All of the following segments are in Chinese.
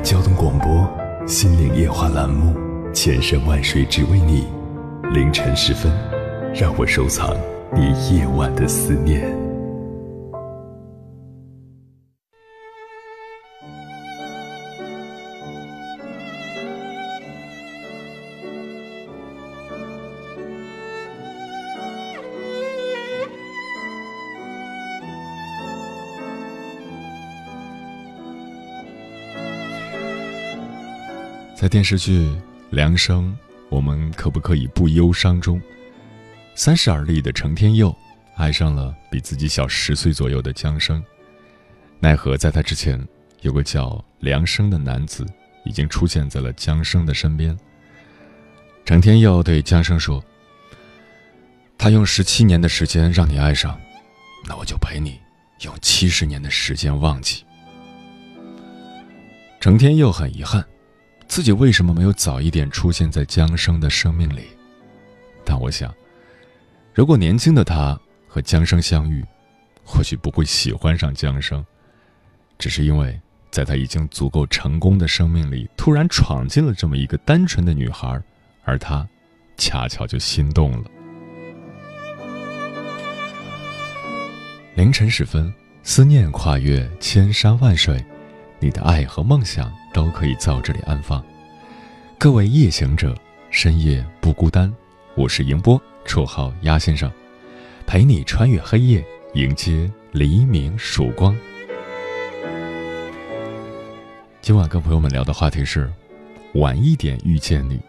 交通广播《心灵夜话》栏目，千山万水只为你，凌晨时分，让我收藏你夜晚的思念。在电视剧《梁生》，我们可不可以不忧伤中，三十而立的程天佑爱上了比自己小十岁左右的江生。奈何在他之前，有个叫梁生的男子已经出现在了江生的身边。程天佑对江生说：“他用十七年的时间让你爱上，那我就陪你用七十年的时间忘记。”程天佑很遗憾。自己为什么没有早一点出现在江生的生命里？但我想，如果年轻的他和江生相遇，或许不会喜欢上江生，只是因为在他已经足够成功的生命里，突然闯进了这么一个单纯的女孩，而他恰巧就心动了。凌晨时分，思念跨越千山万水。你的爱和梦想都可以在这里安放。各位夜行者，深夜不孤单。我是迎波，绰号鸭先生，陪你穿越黑夜，迎接黎明曙光。今晚跟朋友们聊的话题是：晚一点遇见你，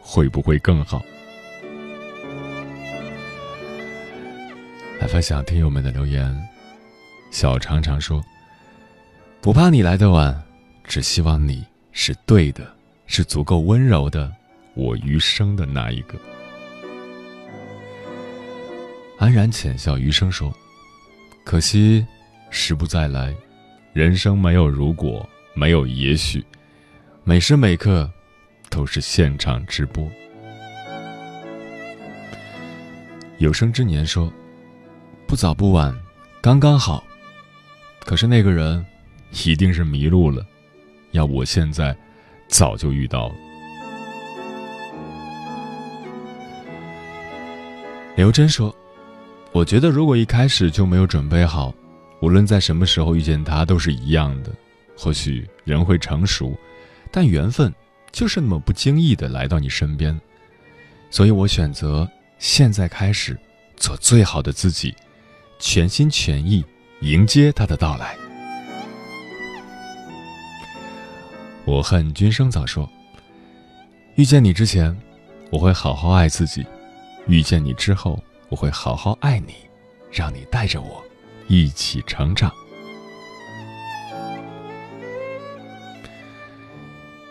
会不会更好？来分享听友们的留言。小常常说。不怕你来的晚，只希望你是对的，是足够温柔的，我余生的那一个。安然浅笑，余生说：“可惜时不再来，人生没有如果，没有也许，每时每刻都是现场直播。”有生之年说：“不早不晚，刚刚好。”可是那个人。一定是迷路了，要我现在早就遇到了。刘真说：“我觉得如果一开始就没有准备好，无论在什么时候遇见他都是一样的。或许人会成熟，但缘分就是那么不经意的来到你身边。所以我选择现在开始，做最好的自己，全心全意迎接他的到来。”我恨君生早说：“遇见你之前，我会好好爱自己；遇见你之后，我会好好爱你，让你带着我一起成长。”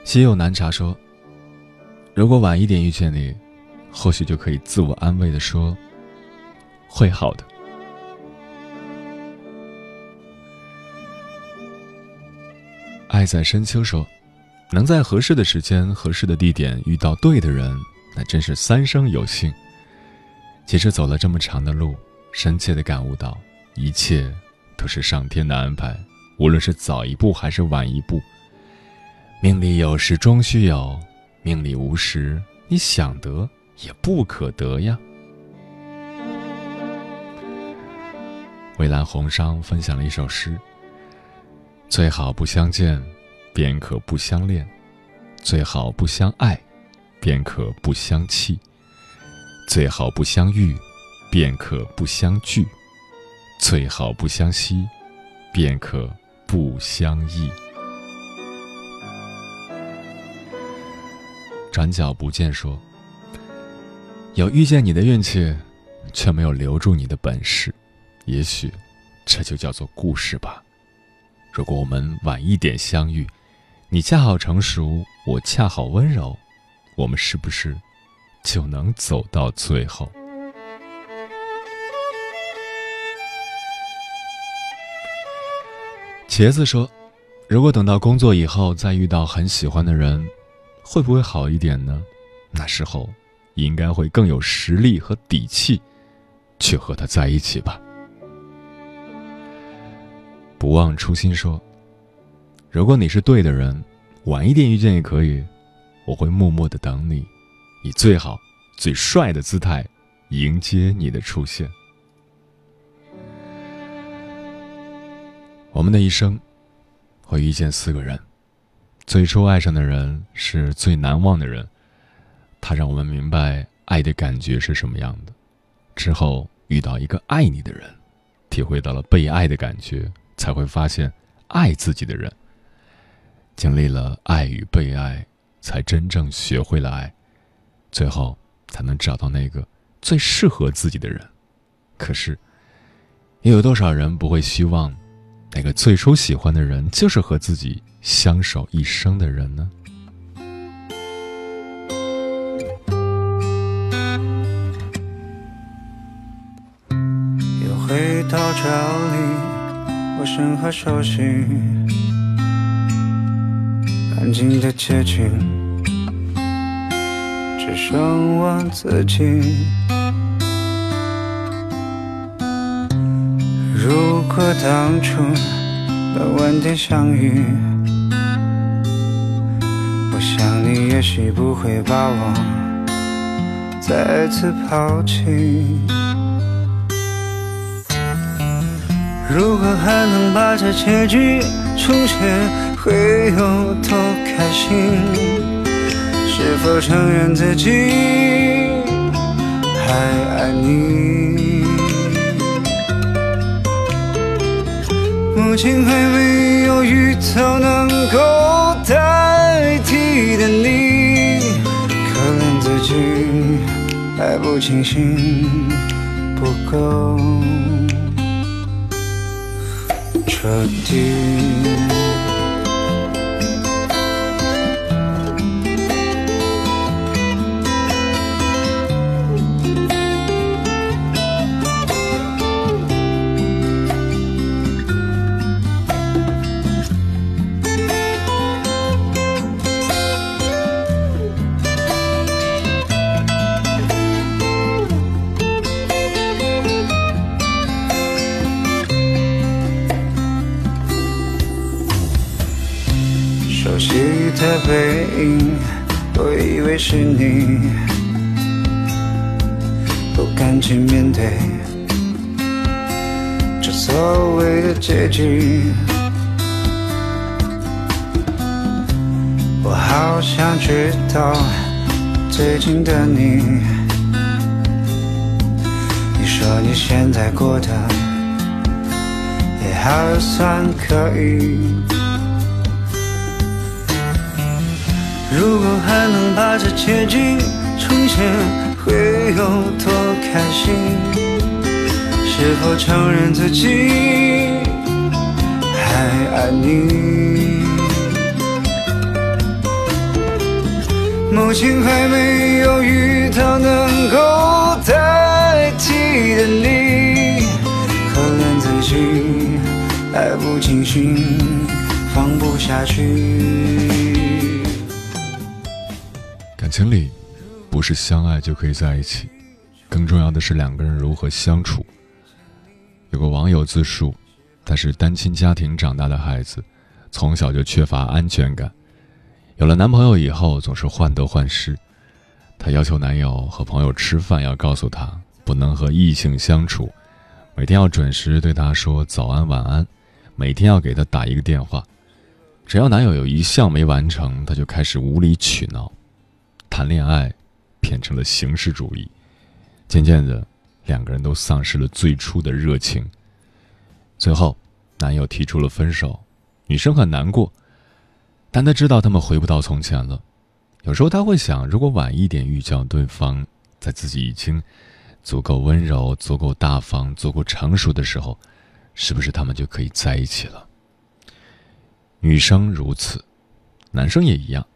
心有难茶说：“如果晚一点遇见你，或许就可以自我安慰的说，会好的。”爱在深秋说。能在合适的时间、合适的地点遇到对的人，那真是三生有幸。其实走了这么长的路，深切的感悟到，一切都是上天的安排。无论是早一步还是晚一步，命里有时终须有，命里无时你想得也不可得呀。蔚蓝红裳分享了一首诗：最好不相见。便可不相恋，最好不相爱；便可不相弃，最好不相遇；便可不相聚，最好不相惜；便可不相忆。转角不见说，有遇见你的运气，却没有留住你的本事，也许这就叫做故事吧。如果我们晚一点相遇，你恰好成熟，我恰好温柔，我们是不是就能走到最后？茄子说：“如果等到工作以后再遇到很喜欢的人，会不会好一点呢？那时候应该会更有实力和底气，去和他在一起吧。”不忘初心说：“如果你是对的人，晚一点遇见也可以，我会默默的等你，以最好、最帅的姿态迎接你的出现。”我们的一生会遇见四个人，最初爱上的人是最难忘的人，他让我们明白爱的感觉是什么样的。之后遇到一个爱你的人，体会到了被爱的感觉。才会发现，爱自己的人，经历了爱与被爱，才真正学会了爱，最后才能找到那个最适合自己的人。可是，又有多少人不会希望，那个最初喜欢的人就是和自己相守一生的人呢？又回到这里。陌生和熟悉，安静的街景，只剩我自己。如果当初能晚点相遇，我想你也许不会把我再次抛弃。如果还能把这结局重写，会有多开心？是否承认自己还爱你？目前还没有遇到能够代替的你，可怜自己还不清醒，不够。彻底。我以为是你，不敢去面对这所谓的结局。我好想知道最近的你，你说你现在过得也还算可以。如果还能把这结局重写，会有多开心？是否承认自己还爱你？目前还没有遇到能够代替的你，可怜自己还不清醒，放不下去。情里，不是相爱就可以在一起，更重要的是两个人如何相处。有个网友自述，他是单亲家庭长大的孩子，从小就缺乏安全感。有了男朋友以后，总是患得患失。她要求男友和朋友吃饭要告诉他不能和异性相处，每天要准时对他说早安晚安，每天要给他打一个电话。只要男友有一项没完成，她就开始无理取闹。谈恋爱变成了形式主义，渐渐的，两个人都丧失了最初的热情。最后，男友提出了分手，女生很难过，但她知道他们回不到从前了。有时候，她会想，如果晚一点遇见对方，在自己已经足够温柔、足够大方、足够成熟的时候，是不是他们就可以在一起了？女生如此，男生也一样。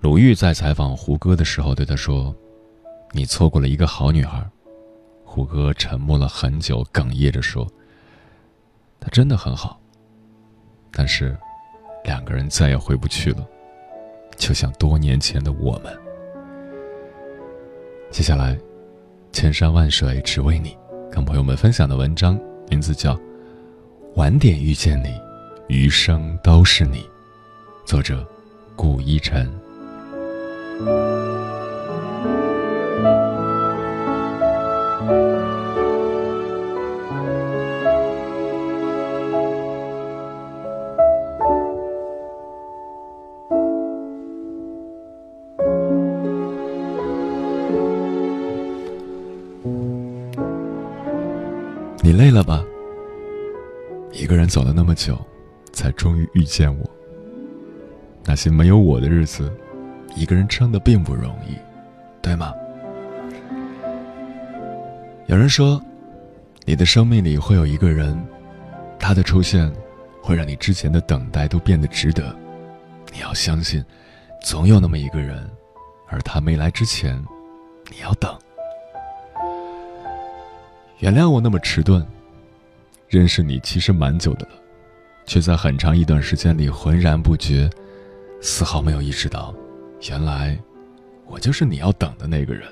鲁豫在采访胡歌的时候对他说：“你错过了一个好女孩。”胡歌沉默了很久，哽咽着说：“她真的很好。”但是，两个人再也回不去了，就像多年前的我们。接下来，千山万水只为你，跟朋友们分享的文章名字叫《晚点遇见你，余生都是你》，作者顾一晨。你累了吧？一个人走了那么久，才终于遇见我。那些没有我的日子，一个人撑的并不容易，对吗？有人说，你的生命里会有一个人，他的出现会让你之前的等待都变得值得。你要相信，总有那么一个人，而他没来之前，你要等。原谅我那么迟钝。认识你其实蛮久的了，却在很长一段时间里浑然不觉，丝毫没有意识到，原来我就是你要等的那个人。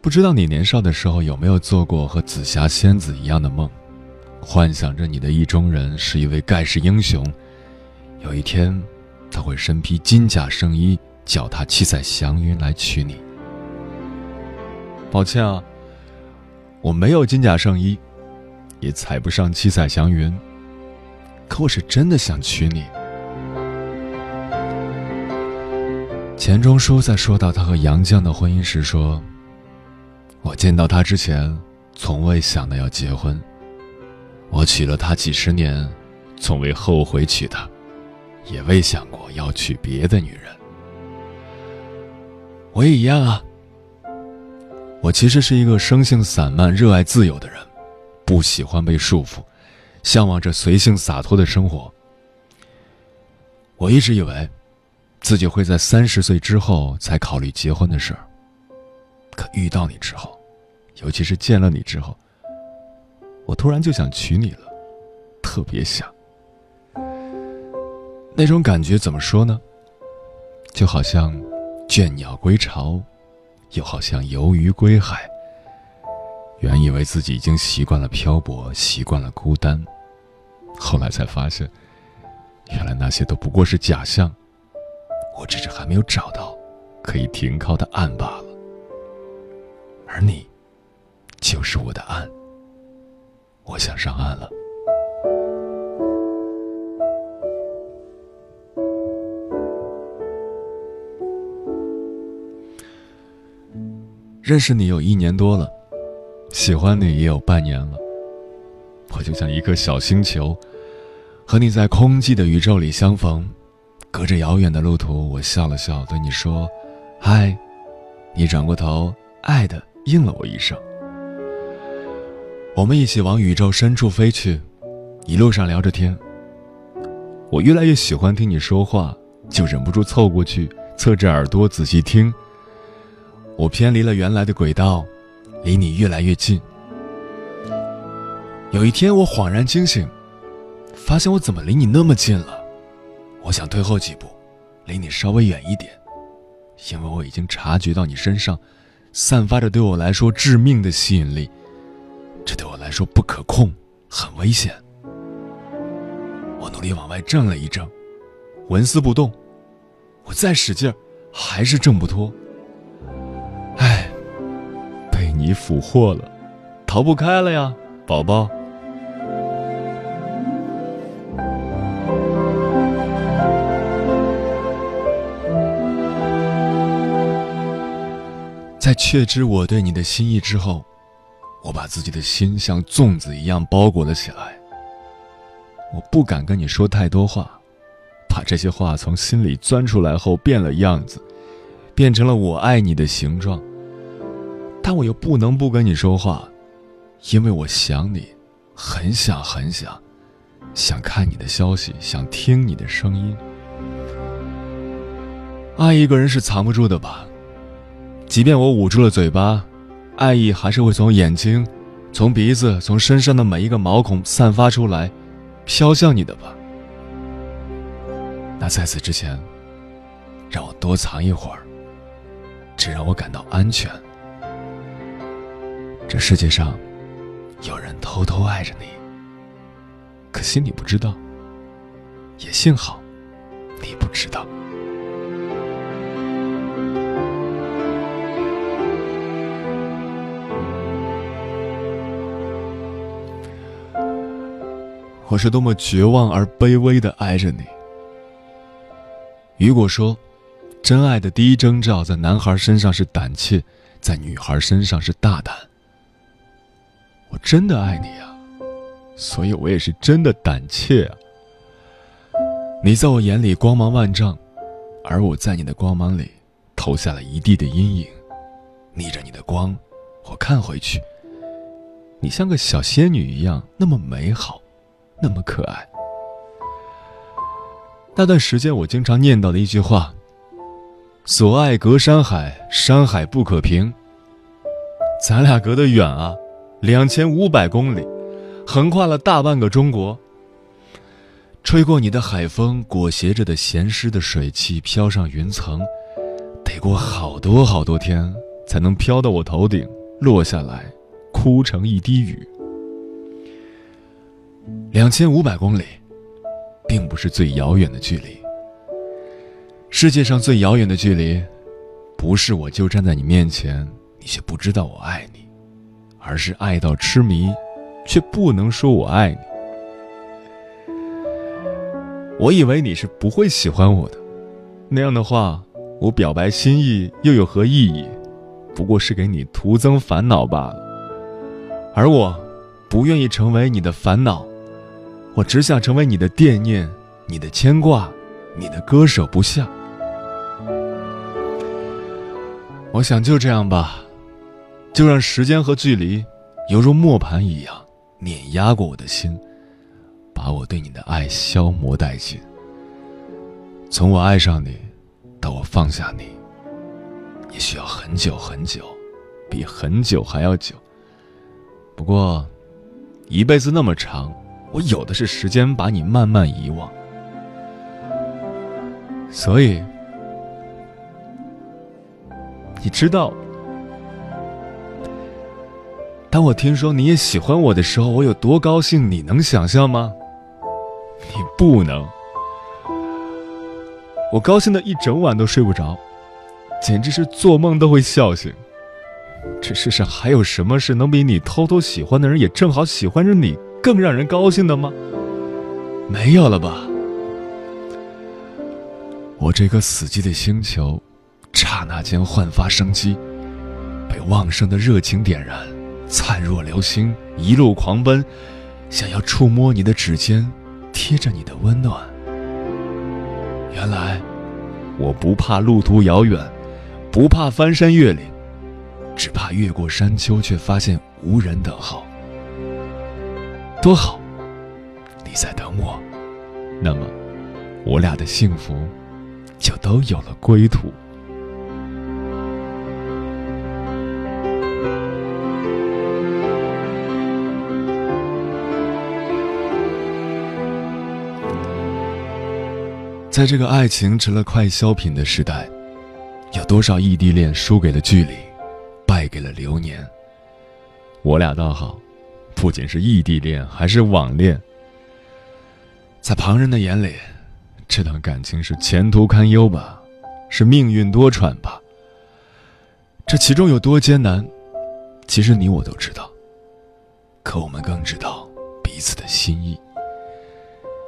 不知道你年少的时候有没有做过和紫霞仙子一样的梦，幻想着你的意中人是一位盖世英雄，有一天他会身披金甲圣衣，脚踏七彩祥云来娶你。抱歉啊，我没有金甲圣衣，也踩不上七彩祥云。可我是真的想娶你。钱钟书在说到他和杨绛的婚姻时说：“我见到他之前，从未想到要结婚。我娶了她几十年，从未后悔娶她，也未想过要娶别的女人。我也一样啊。”我其实是一个生性散漫、热爱自由的人，不喜欢被束缚，向往着随性洒脱的生活。我一直以为，自己会在三十岁之后才考虑结婚的事儿。可遇到你之后，尤其是见了你之后，我突然就想娶你了，特别想。那种感觉怎么说呢？就好像倦鸟归巢。又好像游鱼归海。原以为自己已经习惯了漂泊，习惯了孤单，后来才发现，原来那些都不过是假象。我只是还没有找到可以停靠的岸罢了。而你，就是我的岸。我想上岸了。认识你有一年多了，喜欢你也有半年了。我就像一颗小星球，和你在空寂的宇宙里相逢。隔着遥远的路途，我笑了笑，对你说：“嗨。”你转过头，爱的应了我一声。我们一起往宇宙深处飞去，一路上聊着天。我越来越喜欢听你说话，就忍不住凑过去，侧着耳朵仔细听。我偏离了原来的轨道，离你越来越近。有一天，我恍然惊醒，发现我怎么离你那么近了？我想退后几步，离你稍微远一点，因为我已经察觉到你身上散发着对我来说致命的吸引力，这对我来说不可控，很危险。我努力往外挣了一挣，纹丝不动。我再使劲，还是挣不脱。哎，被你俘获了，逃不开了呀，宝宝。在确知我对你的心意之后，我把自己的心像粽子一样包裹了起来。我不敢跟你说太多话，把这些话从心里钻出来后变了样子，变成了我爱你的形状。但我又不能不跟你说话，因为我想你，很想很想，想看你的消息，想听你的声音。爱一个人是藏不住的吧？即便我捂住了嘴巴，爱意还是会从眼睛、从鼻子、从身上的每一个毛孔散发出来，飘向你的吧。那在此之前，让我多藏一会儿，只让我感到安全。这世界上，有人偷偷爱着你，可惜你不知道。也幸好，你不知道。我是多么绝望而卑微的爱着你。雨果说：“真爱的第一征兆，在男孩身上是胆怯，在女孩身上是大胆。”我真的爱你啊，所以我也是真的胆怯啊。你在我眼里光芒万丈，而我在你的光芒里投下了一地的阴影。逆着你的光，我看回去，你像个小仙女一样，那么美好。那么可爱。那段时间，我经常念叨的一句话：“所爱隔山海，山海不可平。”咱俩隔得远啊，两千五百公里，横跨了大半个中国。吹过你的海风，裹挟着的咸湿的水汽飘上云层，得过好多好多天，才能飘到我头顶，落下来，哭成一滴雨。两千五百公里，并不是最遥远的距离。世界上最遥远的距离，不是我就站在你面前，你却不知道我爱你，而是爱到痴迷，却不能说我爱你。我以为你是不会喜欢我的，那样的话，我表白心意又有何意义？不过是给你徒增烦恼罢了。而我，不愿意成为你的烦恼。我只想成为你的惦念，你的牵挂，你的割舍不下。我想就这样吧，就让时间和距离，犹如磨盘一样碾压过我的心，把我对你的爱消磨殆尽。从我爱上你，到我放下你，也需要很久很久，比很久还要久。不过，一辈子那么长。我有的是时间把你慢慢遗忘，所以你知道，当我听说你也喜欢我的时候，我有多高兴？你能想象吗？你不能，我高兴的一整晚都睡不着，简直是做梦都会笑醒。这世上还有什么事能比你偷偷喜欢的人也正好喜欢着你？更让人高兴的吗？没有了吧。我这颗死寂的星球，刹那间焕发生机，被旺盛的热情点燃，灿若流星，一路狂奔，想要触摸你的指尖，贴着你的温暖。原来，我不怕路途遥远，不怕翻山越岭，只怕越过山丘，却发现无人等候。多好，你在等我，那么我俩的幸福就都有了归途。在这个爱情成了快消品的时代，有多少异地恋输给了距离，败给了流年？我俩倒好。不仅是异地恋，还是网恋。在旁人的眼里，这段感情是前途堪忧吧，是命运多舛吧。这其中有多艰难，其实你我都知道。可我们更知道彼此的心意。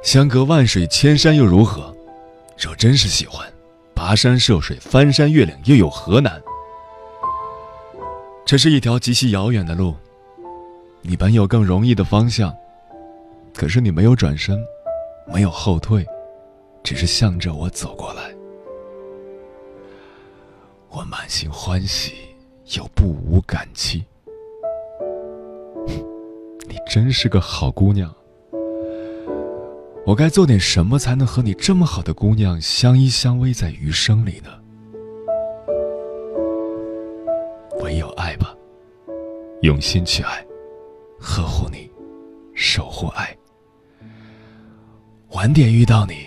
相隔万水千山又如何？若真是喜欢，跋山涉水、翻山越岭又有何难？这是一条极其遥远的路。你本有更容易的方向，可是你没有转身，没有后退，只是向着我走过来。我满心欢喜，又不无感激。你真是个好姑娘。我该做点什么才能和你这么好的姑娘相依相偎在余生里呢？唯有爱吧，用心去爱，呵护你，守护爱。晚点遇到你，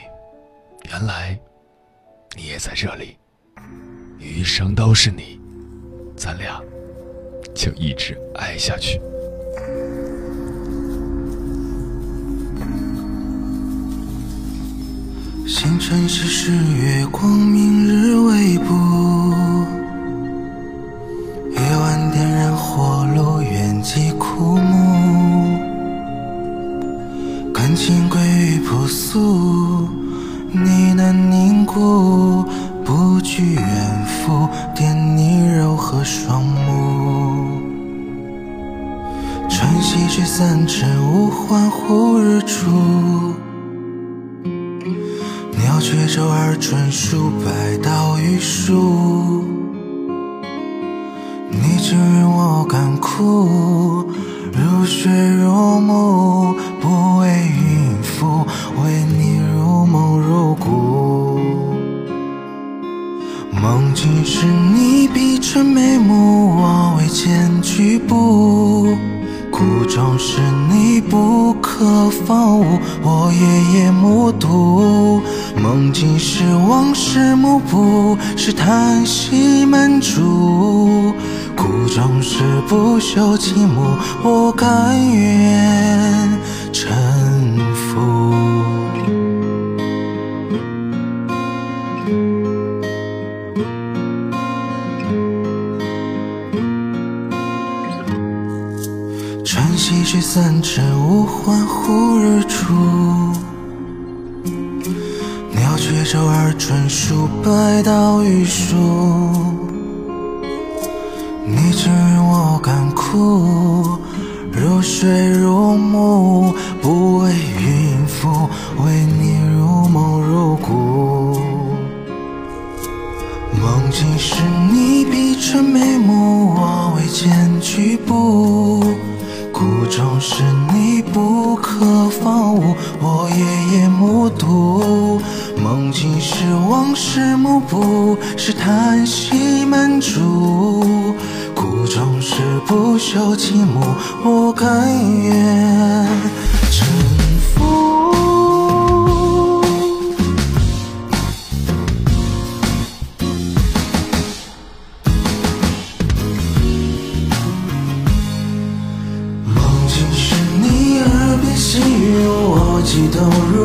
原来你也在这里，余生都是你，咱俩就一直爱下去。星辰是是月光，明日微波。是你闭着眉目，我未见举步。苦衷是你不可方物，我夜夜目睹。梦境是往事幕布，是叹息满注。苦衷是不朽倾慕，我甘愿沉。几许散尘雾，欢呼日出。鸟雀周而春树，百道玉树。你知我感哭，如水如沐，是幕布是叹息满足苦壮士不朽寂寞我甘愿臣服梦境是你耳边细语我激动入